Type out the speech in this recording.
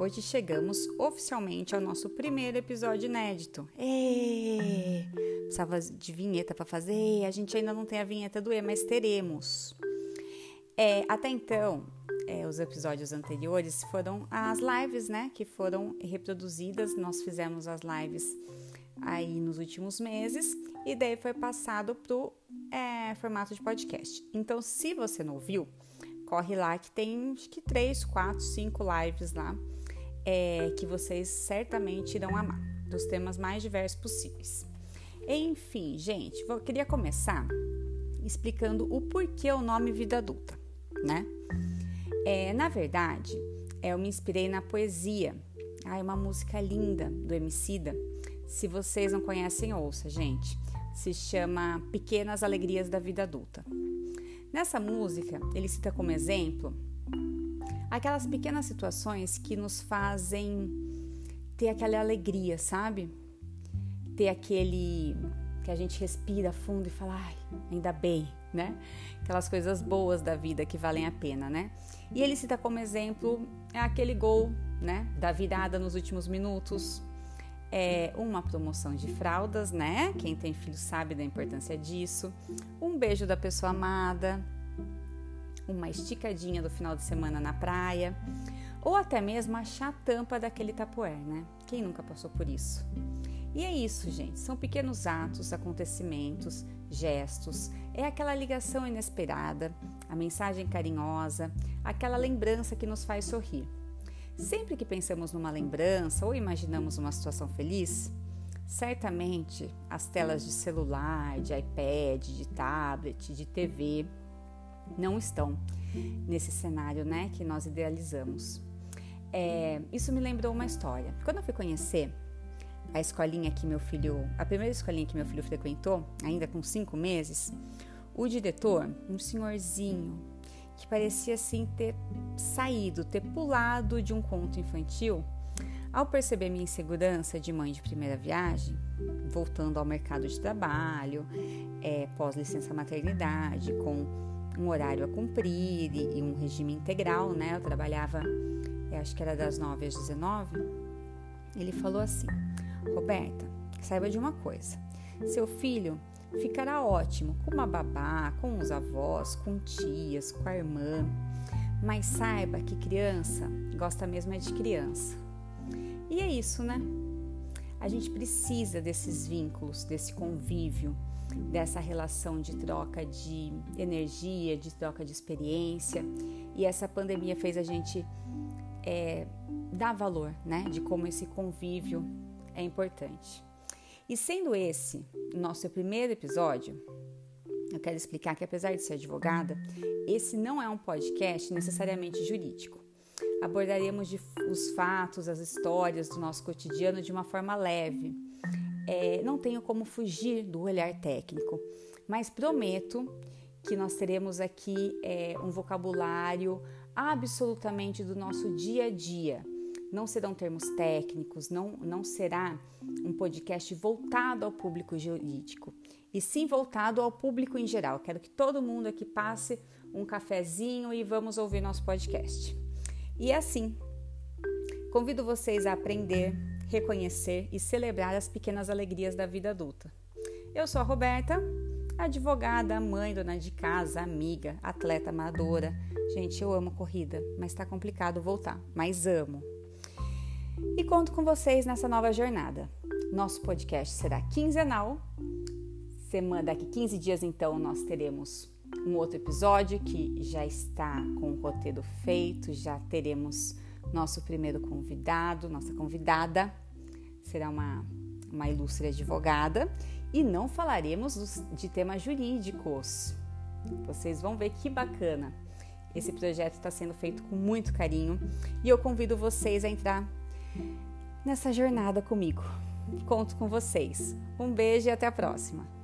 hoje chegamos oficialmente ao nosso primeiro episódio inédito. Êêê! Precisava de vinheta para fazer, a gente ainda não tem a vinheta do E, mas teremos. É, até então, é, os episódios anteriores foram as lives, né, que foram reproduzidas. Nós fizemos as lives aí nos últimos meses e daí foi passado pro é, formato de podcast. Então, se você não viu, corre lá que tem acho que três, quatro, cinco lives lá é, que vocês certamente irão amar, dos temas mais diversos possíveis. Enfim, gente, eu queria começar explicando o porquê o nome Vida Adulta, né? É, na verdade, eu me inspirei na poesia. Ah, é uma música linda do Emicida. Se vocês não conhecem, ouça, gente. Se chama Pequenas Alegrias da Vida Adulta. Nessa música, ele cita como exemplo aquelas pequenas situações que nos fazem ter aquela alegria, sabe? Ter aquele que a gente respira fundo e fala, ai, ainda bem, né? Aquelas coisas boas da vida que valem a pena, né? E ele cita como exemplo aquele gol, né, da virada nos últimos minutos, é uma promoção de fraldas, né? Quem tem filho sabe da importância disso. Um beijo da pessoa amada, uma esticadinha do final de semana na praia, ou até mesmo achar a tampa daquele tapoé, né? Quem nunca passou por isso? E é isso, gente. São pequenos atos, acontecimentos, gestos. É aquela ligação inesperada, a mensagem carinhosa, aquela lembrança que nos faz sorrir. Sempre que pensamos numa lembrança ou imaginamos uma situação feliz, certamente as telas de celular, de iPad, de tablet, de TV não estão nesse cenário, né, que nós idealizamos. É, isso me lembrou uma história. Quando eu fui conhecer a escolinha que meu filho, a primeira escolinha que meu filho frequentou, ainda com cinco meses, o diretor, um senhorzinho, que parecia assim ter saído, ter pulado de um conto infantil, ao perceber minha insegurança de mãe de primeira viagem, voltando ao mercado de trabalho, é, pós-licença maternidade, com um horário a cumprir e, e, um regime integral, né? Eu trabalhava, eu acho que era das 9 às 19. Ele falou assim: Roberta, saiba de uma coisa. Seu filho ficará ótimo com uma babá, com os avós, com tias, com a irmã. Mas saiba que criança gosta mesmo é de criança. E é isso, né? A gente precisa desses vínculos, desse convívio, dessa relação de troca de energia, de troca de experiência. E essa pandemia fez a gente é, dar valor, né? De como esse convívio é importante. E sendo esse nosso primeiro episódio, eu quero explicar que, apesar de ser advogada, esse não é um podcast necessariamente jurídico. Abordaremos de, os fatos, as histórias do nosso cotidiano de uma forma leve. É, não tenho como fugir do olhar técnico, mas prometo que nós teremos aqui é, um vocabulário absolutamente do nosso dia a dia não serão termos técnicos, não, não será um podcast voltado ao público jurídico, e sim voltado ao público em geral. Quero que todo mundo aqui passe um cafezinho e vamos ouvir nosso podcast. E assim, convido vocês a aprender, reconhecer e celebrar as pequenas alegrias da vida adulta. Eu sou a Roberta, advogada, mãe, dona de casa, amiga, atleta amadora. Gente, eu amo corrida, mas tá complicado voltar, mas amo e conto com vocês nessa nova jornada. Nosso podcast será quinzenal. Semana daqui 15 dias então nós teremos um outro episódio que já está com o roteiro feito, já teremos nosso primeiro convidado, nossa convidada será uma, uma ilustre advogada e não falaremos dos, de temas jurídicos. Vocês vão ver que bacana. Esse projeto está sendo feito com muito carinho e eu convido vocês a entrar nessa jornada comigo. Conto com vocês. Um beijo e até a próxima.